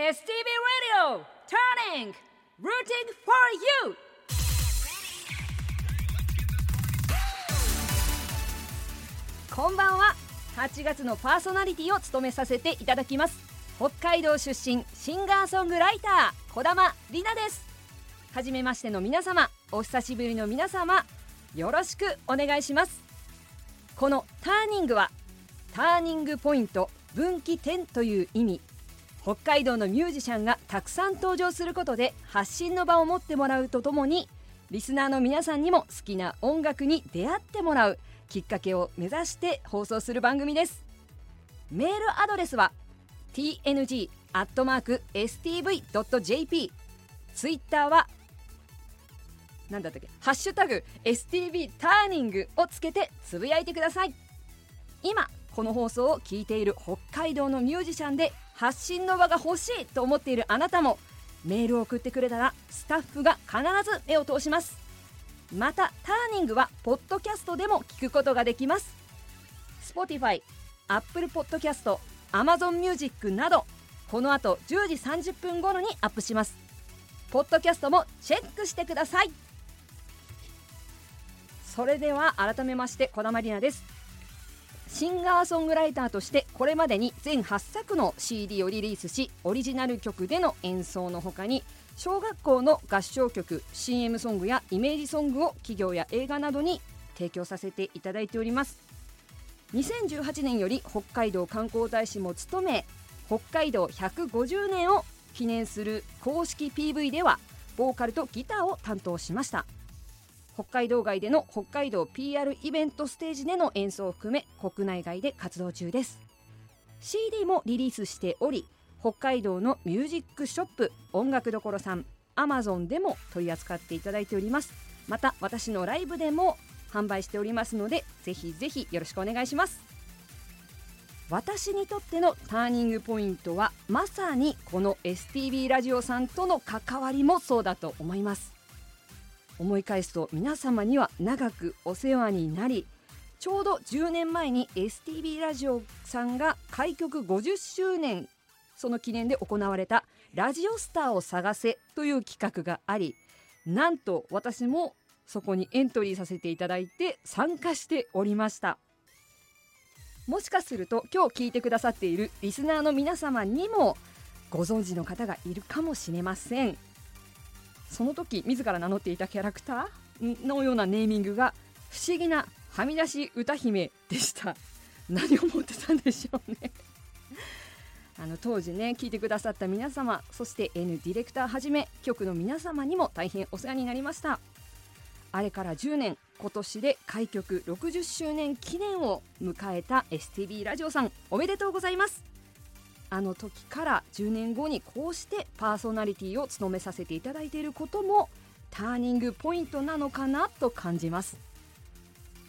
STV Radio Turning Rooting for You. こんばんは。8月のパーソナリティを務めさせていただきます。北海道出身シンガーソングライター児玉里奈です。はじめましての皆様お久しぶりの皆様よろしくお願いします。このターニングはターニングポイント分岐点という意味。北海道のミュージシャンがたくさん登場することで発信の場を持ってもらうとともにリスナーの皆さんにも好きな音楽に出会ってもらうきっかけを目指して放送する番組です。メールアドレスは tng.stv.jp ツイッターは何だったっけ？ハッシュタグ STV ターニングをつけてつぶやいてください。今この放送を聞いている北海道のミュージシャンで発信の場が欲しいと思っているあなたもメールを送ってくれたらスタッフが必ず目を通します。またターニングはポッドキャストでも聞くことができます。Spotify、Apple Podcast、Amazon Music などこの後10時30分頃にアップします。ポッドキャストもチェックしてください。それでは改めまして小玉里奈です。シンガーソングライターとしてこれまでに全8作の CD をリリースしオリジナル曲での演奏のほかに小学校の合唱曲 CM ソングやイメージソングを企業や映画などに提供させていただいております。2018年より北海道観光大使も務め北海道150年を記念する公式 PV ではボーカルとギターを担当しました。北海道外での北海道 PR イベントステージでの演奏を含め国内外で活動中です。CD もリリースしており北海道のミュージックショップ音楽どころさん Amazon でも取り扱っていただいております。また私のライブでも販売しておりますのでぜひぜひよろしくお願いします。私にとってのターニングポイントはまさにこの STB ラジオさんとの関わりもそうだと思います。思い返すと皆様には長くお世話になりちょうど10年前に STB ラジオさんが開局50周年その記念で行われた「ラジオスターを探せ」という企画がありなんと私もそこにエントリーさせていただいて参加しておりました。もしかすると今日聞いてくださっているリスナーの皆様にもご存知の方がいるかもしれません。その時自ら名乗っていたキャラクターのようなネーミングが不思議なはみ出し歌姫でした。何を思ってたんでしょうね。あの当時ね聞いてくださった皆様そして N ディレクターはじめ局の皆様にも大変お世話になりました。あれから10年今年で開局60周年記念を迎えた STB ラジオさんおめでとうございます。あの時から10年後にこうしてパーソナリティを務めさせていただいていることもターニングポイントなのかなと感じます。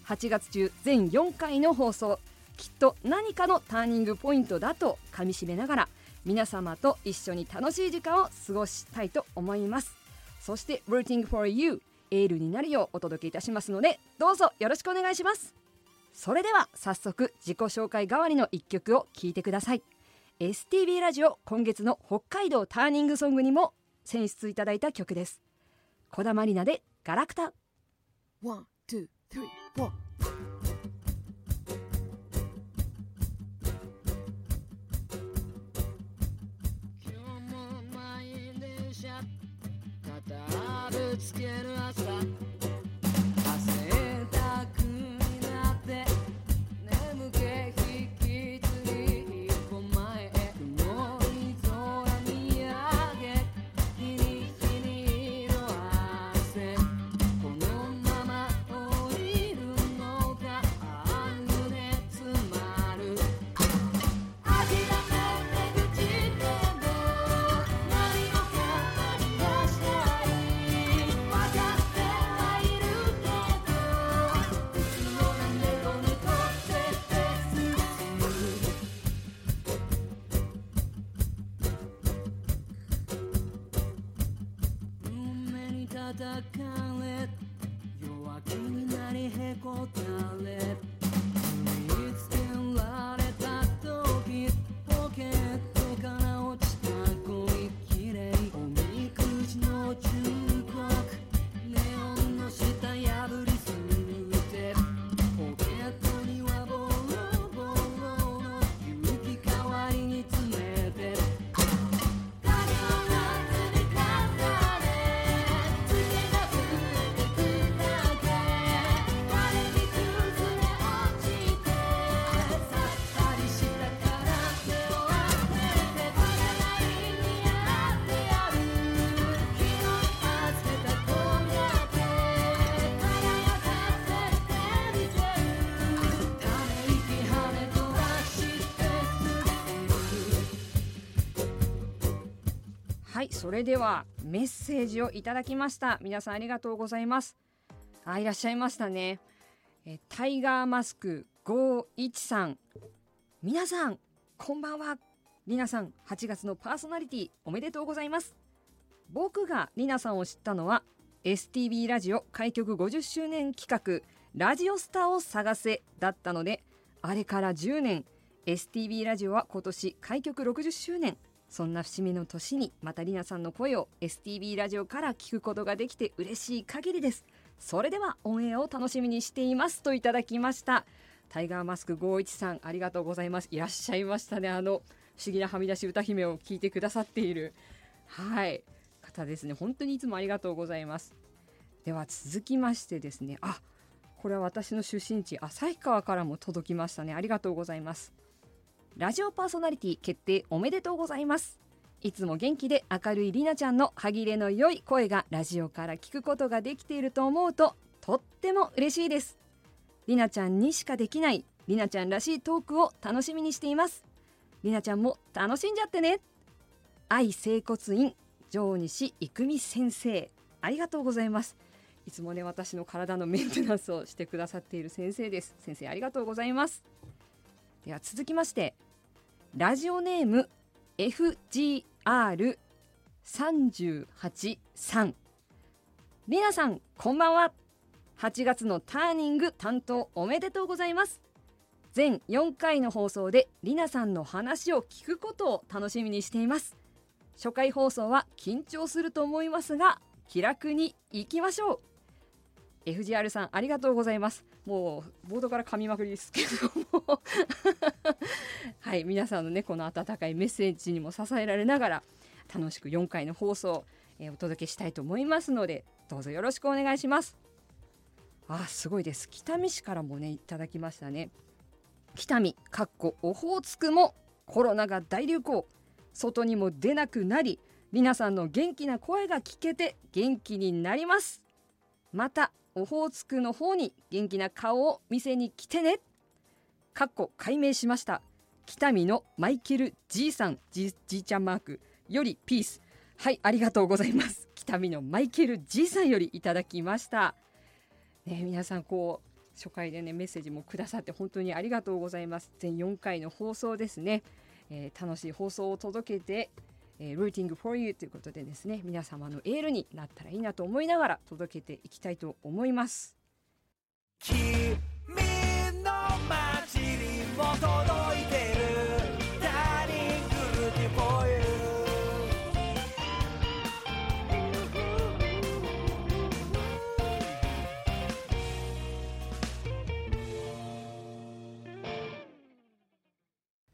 8月中全4回の放送。きっと何かのターニングポイントだとかみしめながら皆様と一緒に楽しい時間を過ごしたいと思います。そして Rooting for You エールになるようお届けいたしますのでどうぞよろしくお願いします。それでは早速自己紹介代わりの一曲を聴いてください。STB ラジオ今月の北海道ターニングソングにも選出いただいた曲です。小田まりなでガラクタ。 One, two, three, four.今日も満員電車肩ぶつける朝。akan それではメッセージをいただきました。皆さんありがとうございます。あいらっしゃいましたね。えタイガーマスク513皆さんこんばんは。りなさん8月のパーソナリティおめでとうございます。僕がりなさんを知ったのは STB ラジオ開局50周年企画ラジオスターを探せだったのであれから10年 STB ラジオは今年開局60周年。そんな節目の年にまたりなさんの声を STB ラジオから聞くことができて嬉しい限りです。それではオンエアを楽しみにしていますといただきました。タイガーマスク51さんありがとうございます。いらっしゃいましたね。あの不思議なはみ出し歌姫を聞いてくださっている。はい。方ですね。本当にいつもありがとうございます。では続きましてですね。あこれは私の出身地旭川からも届きましたね。ありがとうございます。ラジオパーソナリティ決定おめでとうございます。いつも元気で明るいりなちゃんの歯切れの良い声がラジオから聞くことができていると思うととっても嬉しいです。りなちゃんにしかできないりなちゃんらしいトークを楽しみにしています。りなちゃんも楽しんじゃってね。愛整骨院上西郁美先生。ありがとうございます。いつもね私の体のメンテナンスをしてくださっている先生です。先生ありがとうございます。では続きましてラジオネーム FGR38 さんりなさん。こんばんは。8月のターニング担当おめでとうございます。全4回の放送でりなさんの話を聞くことを楽しみにしています。初回放送は緊張すると思いますが気楽に行きましょう。FGR さんありがとうございます。もうボードから噛みまくりですけども。はい皆さんのねこの温かいメッセージにも支えられながら楽しく4回の放送、えーお届けしたいと思いますのでどうぞよろしくお願いします。あすごいです。北見市からもねいただきましたね北見かっこオホーツクもコロナが大流行。外にも出なくなりりなさんの元気な声が聞けて元気になります。またオホーツクの方に元気な顔を見せに来てね。かっこ解明しました。北見のマイケル G さん。じじいちゃんマークよりピース。はいありがとうございます。北見のマイケル G さんよりいただきました。ね皆さんこう初回でねメッセージもくださって本当にありがとうございます。全4回の放送ですね、えー楽しい放送を届けてえー、Rooting for You ということでですね皆様のエールになったらいいなと思いながら届けていきたいと思います。君の街にも届いてる。ダーリングルーティフォーユ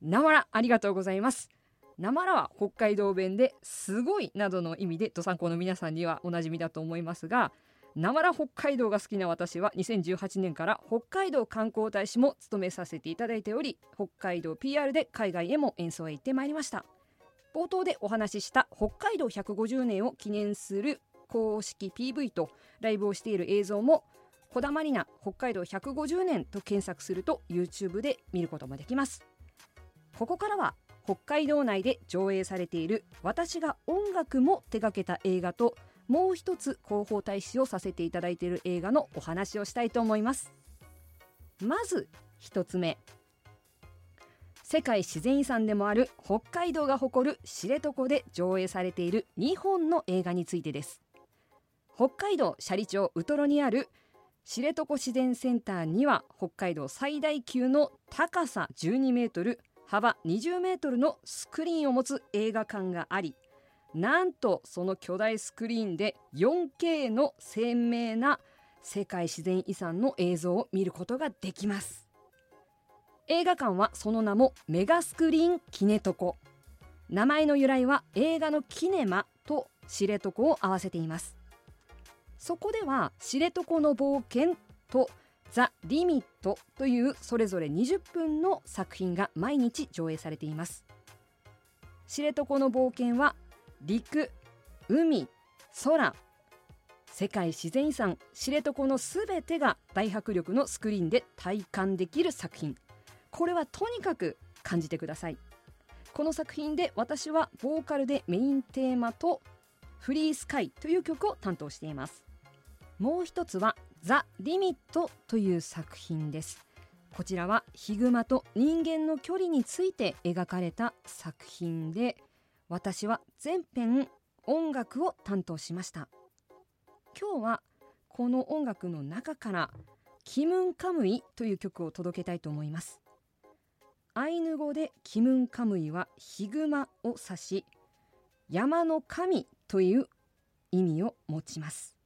なまらありがとうございますなまらは北海道弁ですごいなどの意味で土産校の皆さんにはおなじみだと思いますがなまら北海道が好きな私は2018年から北海道観光大使も務めさせていただいており北海道 PR で海外へも演奏へ行ってまいりました。冒頭でお話しした北海道150年を記念する公式 PV とライブをしている映像も「こだまりな北海道150年」と検索すると YouTube で見ることもできます。ここからは北海道内で上映されている私が音楽も手掛けた映画ともう一つ広報大使をさせていただいている映画のお話をしたいと思います。まず一つ目。世界自然遺産でもある北海道が誇る知床で上映されている2本の映画についてです。北海道斜里町ウトロにある知床自然センターには北海道最大級の高さ12メートル幅20メートルのスクリーンを持つ映画館がありなんとその巨大スクリーンで 4K の鮮明な世界自然遺産の映像を見ることができます。映画館はその名もメガスクリーンキネトコ。名前の由来は映画のキネマと知床を合わせています。そこでは知床の冒険とザ・リミットというそれぞれ20分の作品が毎日上映されています。知床の冒険は陸海空世界自然遺産知床のすべてが大迫力のスクリーンで体感できる作品。これはとにかく感じてください。この作品で私はボーカルでメインテーマとフリースカイという曲を担当しています。もう一つはザ・リミットという作品です。こちらはヒグマと人間の距離について描かれた作品で私は全編音楽を担当しました。今日はこの音楽の中から「キムンカムイ」という曲を届けたいと思います。アイヌ語でキムンカムイはヒグマを指し山の神という意味を持ちます。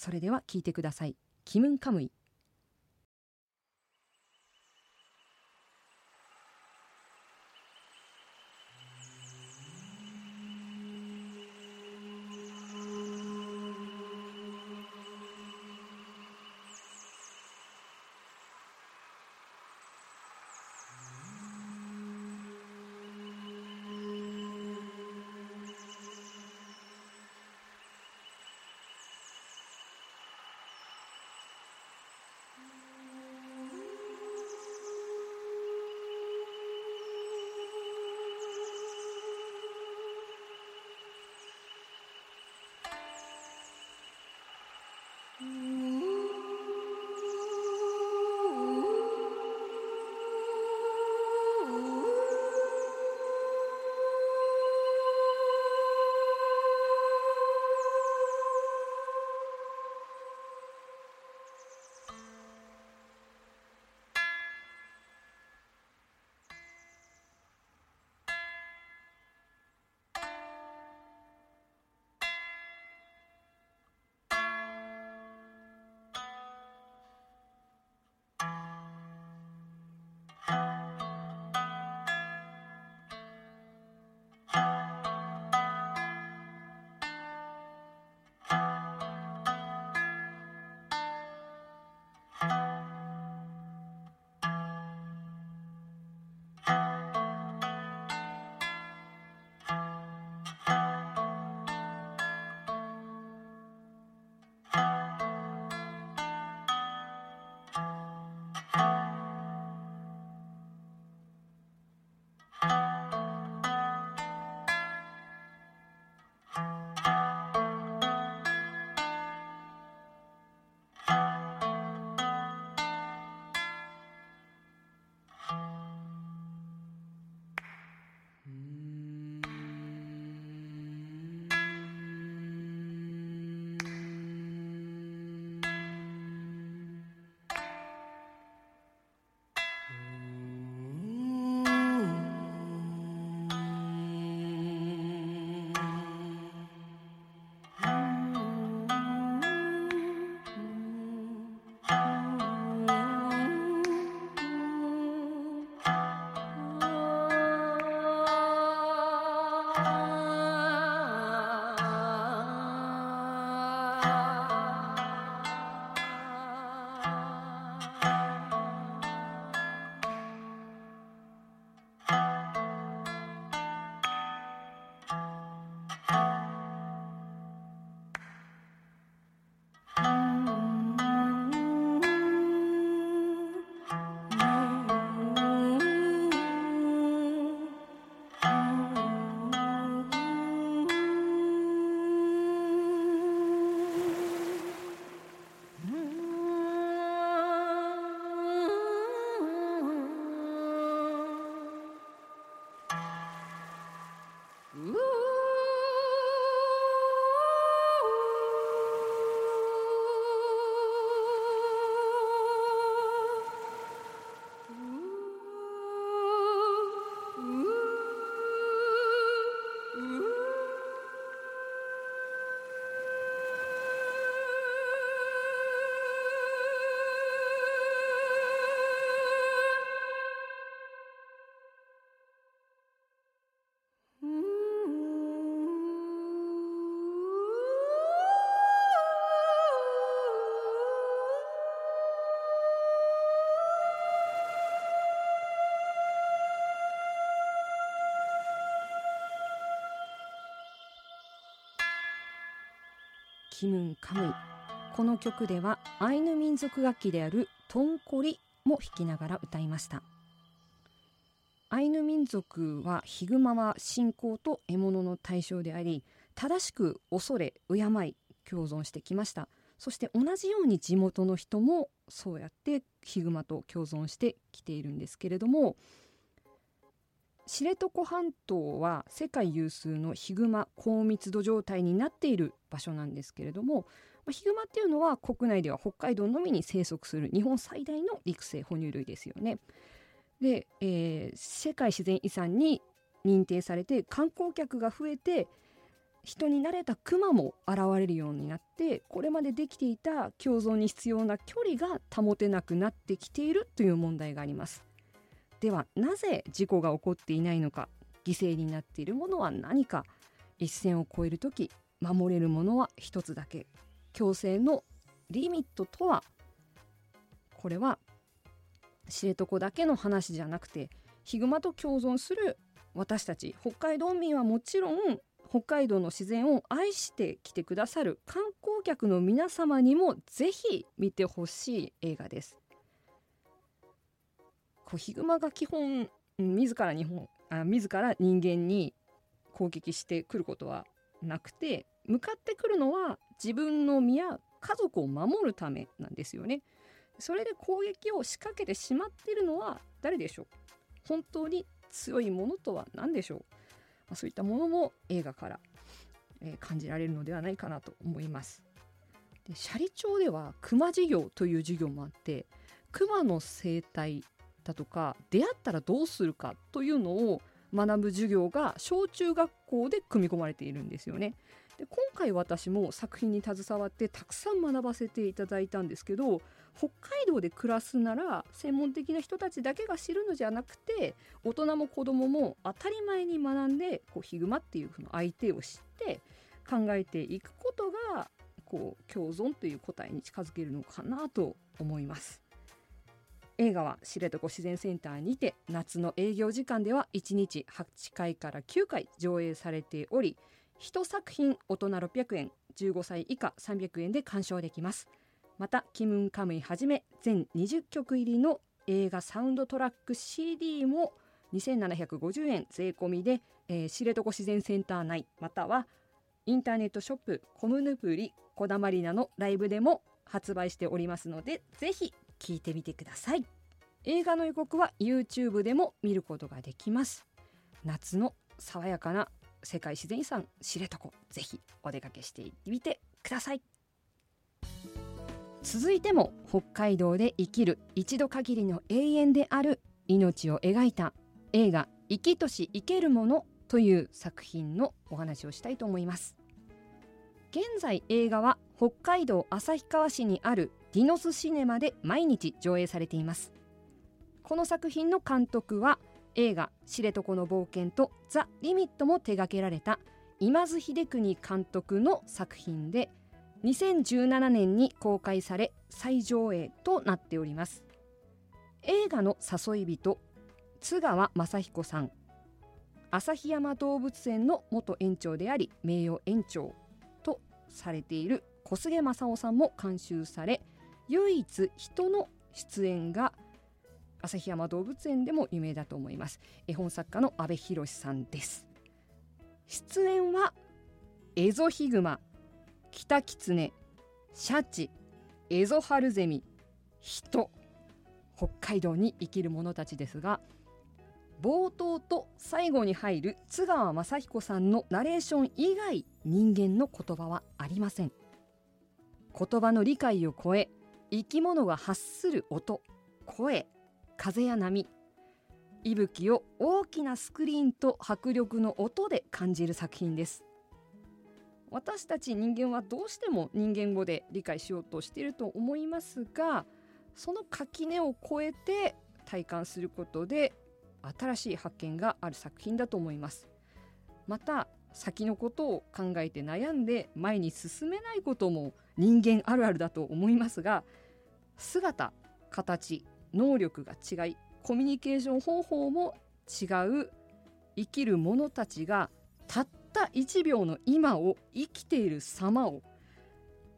それでは聞いてください。キムンカムイ。キムンカムイこの曲ではアイヌ民族楽器であるトンコリも弾きながら歌いました。アイヌ民民族はヒグマは信仰と獲物の対象であり正しく恐れ敬い共存してきました。そして同じように地元の人もそうやってヒグマと共存してきているんですけれども知床半島は世界有数のヒグマ高密度状態になっている場所なんですけれどもまあヒグマっていうのは国内では北海道のみに生息する日本最大の陸生哺乳類ですよね。で、えー世界自然遺産に認定されて観光客が増えて人に慣れたクマも現れるようになってこれまでできていた共存に必要な距離が保てなくなってきているという問題がありますではなぜ事故が起こっていないのか犠牲になっているものは何か一線を越える時守れるものは一つだけ強制のリミットとはこれは知床だけの話じゃなくてヒグマと共存する私たち北海道民はもちろん北海道の自然を愛してきてくださる観光客の皆様にもぜひ見てほしい映画です。こうヒグマが基本自ら日本あ自ら人間に攻撃してくることはなくて向かってくるのは自分の身や家族を守るためなんですよね。それで攻撃を仕掛けてしまっているのは誰でしょう？本当に強いものとは何でしょう、まあ、そういったものも映画から、えー感じられるのではないかなと思います。で斜里町では熊授業という授業もあって熊の生態だとか出会ったらどうするかというのを学ぶ授業が小中学校で組み込まれているんですよね。で今回私も作品に携わってたくさん学ばせていただいたんですけど北海道で暮らすなら専門的な人たちだけが知るのじゃなくて大人も子供もも当たり前に学んでこうヒグマっていうの相手を知って考えていくことがこう共存という答えに近づけるのかなと思います。映画は知床自然センターにて夏の営業時間では1日8回から9回上映されており1作品大人600円15歳以下300円で鑑賞できます。またキムンカムイはじめ全20曲入りの映画サウンドトラック CD も2750円税込みで、えー知床自然センター内またはインターネットショップコムヌプリこだまりなのライブでも発売しておりますのでぜひ聞いてみてください。映画の予告は YouTube でも見ることができます。夏の爽やかな世界自然遺産知床ぜひお出かけしてみてください。続いても北海道で生きる一度限りの永遠である命を描いた映画「生きとし生けるもの」という作品のお話をしたいと思います。現在映画は北海道旭川市にあるディノスシネマで毎日上映されています。この作品の監督は映画「知床の冒険」と「ザ・リミット」も手掛けられた今津秀邦監督の作品で2017年に公開され再上映となっております。映画の誘い人津川雅彦さん。旭山動物園の元園長であり名誉園長とされている小菅正夫さんも監修され唯一人の出演が旭山動物園でも有名だと思います。絵本作家の阿部寛さんです。出演はエゾヒグマキタキツネシャチエゾハルゼミ人。北海道に生きる者たちですが冒頭と最後に入る津川雅彦さんのナレーション以外人間の言葉はありません。言葉の理解を超え生き物が発する音声風や波息吹を大きなスクリーンと迫力の音で感じる作品です。私たち人間はどうしても人間語で理解しようとしていると思いますがその垣根を越えて体感することで新しい発見がある作品だと思います。また先のことを考えて悩んで前に進めないことも人間あるあるだと思いますが姿形能力が違いコミュニケーション方法も違う。生きる者たちがたった1秒の今を生きている様を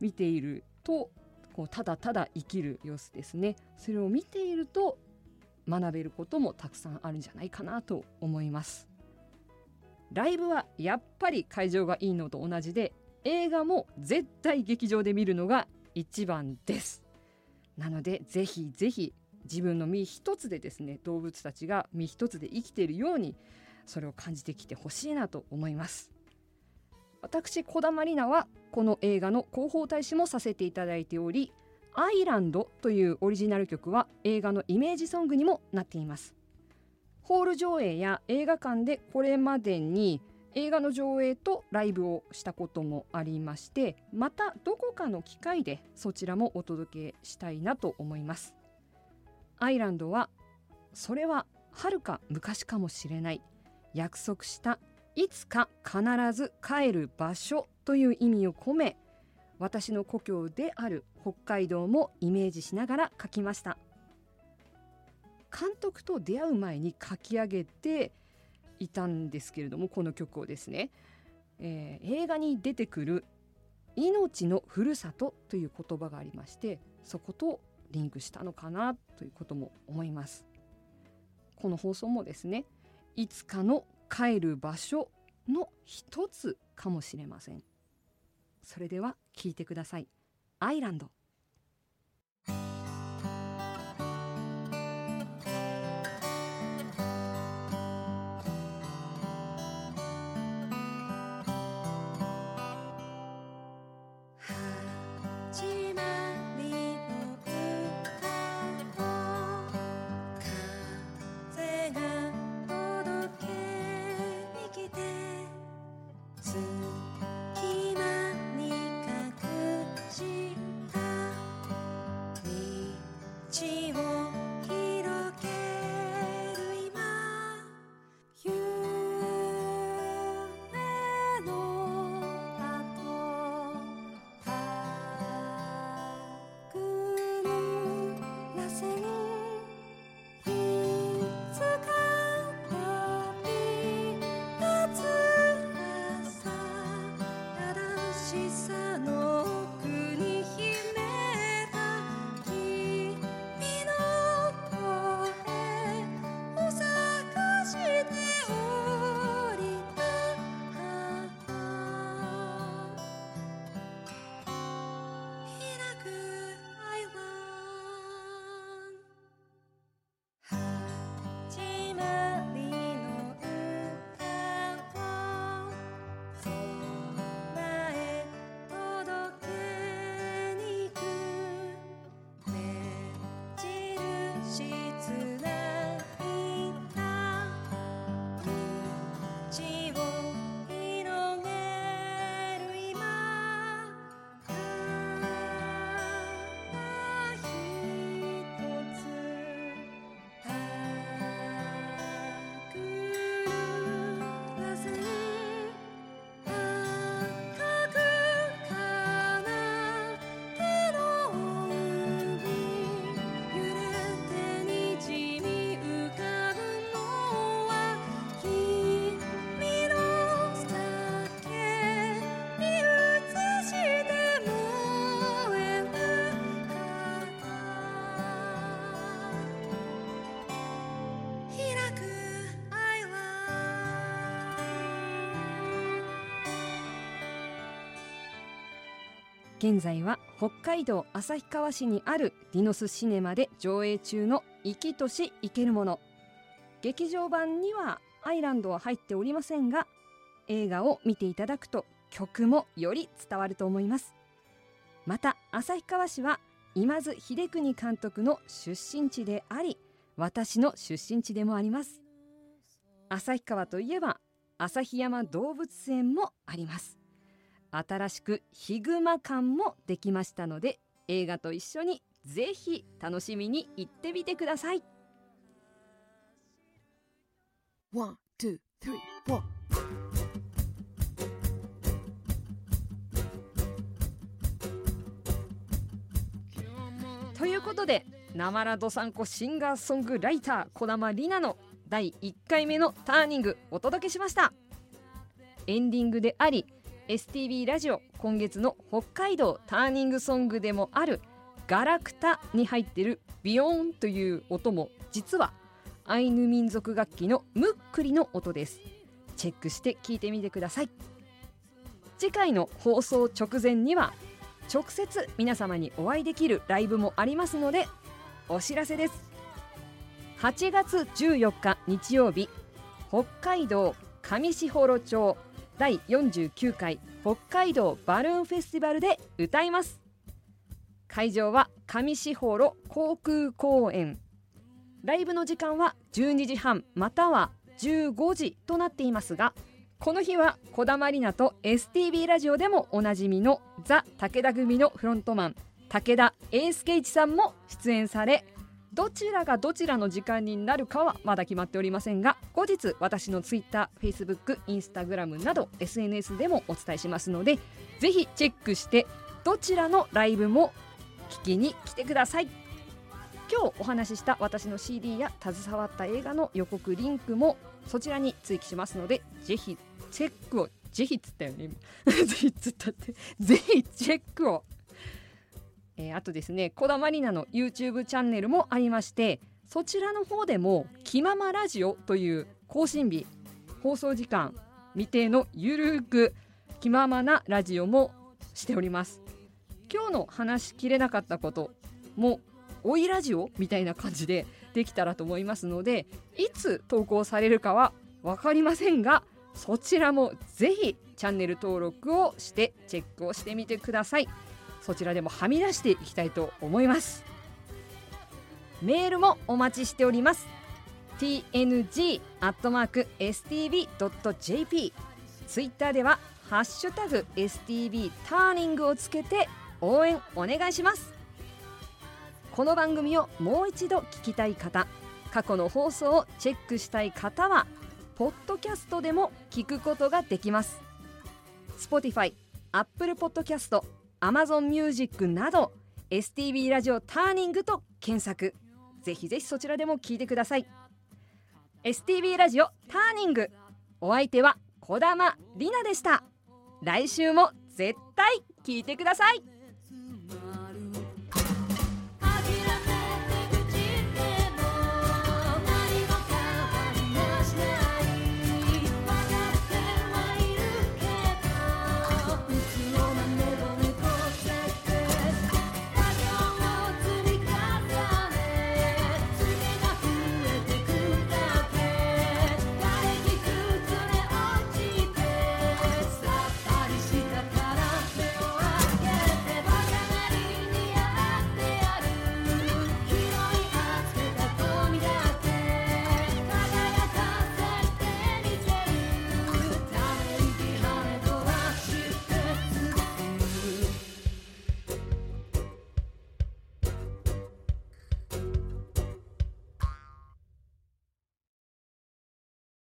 見ているとこうただただ生きる様子ですね。それを見ていると学べることもたくさんあるんじゃないかなと思います。ライブはやっぱり会場がいいのと同じで映画も絶対劇場で見るのが一番です。なのでぜひぜひ自分の身一つでですね動物たちが身一つで生きているようにそれを感じてきてほしいなと思います。私小玉里奈はこの映画の広報大使もさせていただいており「アイランド」というオリジナル曲は映画のイメージソングにもなっています。ホール上映や映画館でこれまでに映画の上映とライブをしたこともありましてまたどこかの機会でそちらもお届けしたいなと思います。アイランドはそれは遥か昔かもしれない。約束したいつか必ず帰る場所という意味を込め私の故郷である北海道もイメージしながら書きました。監督と出会う前に書き上げていたんですけれどもこの曲をですね、えー映画に出てくる「命のふるさと」という言葉がありましてそことリンクしたのかなということも思います。この放送もですねいつかの帰る場所の一つかもしれません。それでは聞いてください。アイランド。道を現在は北海道旭川市にあるディノスシネマで上映中の「生きとし生けるもの」劇場版にはアイランドは入っておりませんが映画を見ていただくと曲もより伝わると思います。また旭川市は今津秀邦監督の出身地であり私の出身地でもあります。旭川といえば旭山動物園もあります。新しくヒグマ館もできましたので映画と一緒にぜひ楽しみに行ってみてください One, two, three, four. ということでなまらどさんこシンガーソングライター児玉里奈の第1回目のターニングお届けしましたエンディングであり STB ラジオ今月の北海道ターニングソングでもあるガラクタに入ってるビヨーンという音も実はアイヌ民族楽器のムックリの音です。チェックして聞いてみてください。次回の放送直前には直接皆様にお会いできるライブもありますのでお知らせです。8月14日日曜日北海道上士幌町第49回北海道バルーンフェスティバルで歌います。会場は上士幌航空公園。ライブの時間は12時半または15時となっていますがこの日は小田まりなと STB ラジオでもおなじみのザ・武田組のフロントマン武田英介一さんも出演されどちらがどちらの時間になるかはまだ決まっておりませんが後日私の Twitter、Facebook、Instagram など SNS でもお伝えしますのでぜひチェックしてどちらのライブも聞きに来てください。今日お話しした私の CD や携わった映画の予告リンクもそちらに追記しますのでぜひチェックをぜひつったよね。ぜひつったって。ぜひチェックを。えーあとですねこだまりなの YouTube チャンネルもありましてそちらの方でも「気ままラジオ」という更新日放送時間未定のゆるく気ままなラジオもしております。今日の話しきれなかったこともおいラジオみたいな感じでできたらと思いますのでいつ投稿されるかは分かりませんがそちらもぜひチャンネル登録をしてチェックをしてみてください。そちらでもはみ出していきたいと思います。メールもお待ちしております。tng.stb.jp ツイッターではハッシュタグ STB ターニングをつけて応援お願いします。この番組をもう一度聞きたい方過去の放送をチェックしたい方はポッドキャストでも聞くことができます。Spotify、Apple Podcast、Amazon Music など STB ラジオターニングと検索。ぜひぜひそちらでも聞いてください。STB ラジオターニングお相手は小玉里奈でした。来週も絶対聞いてください。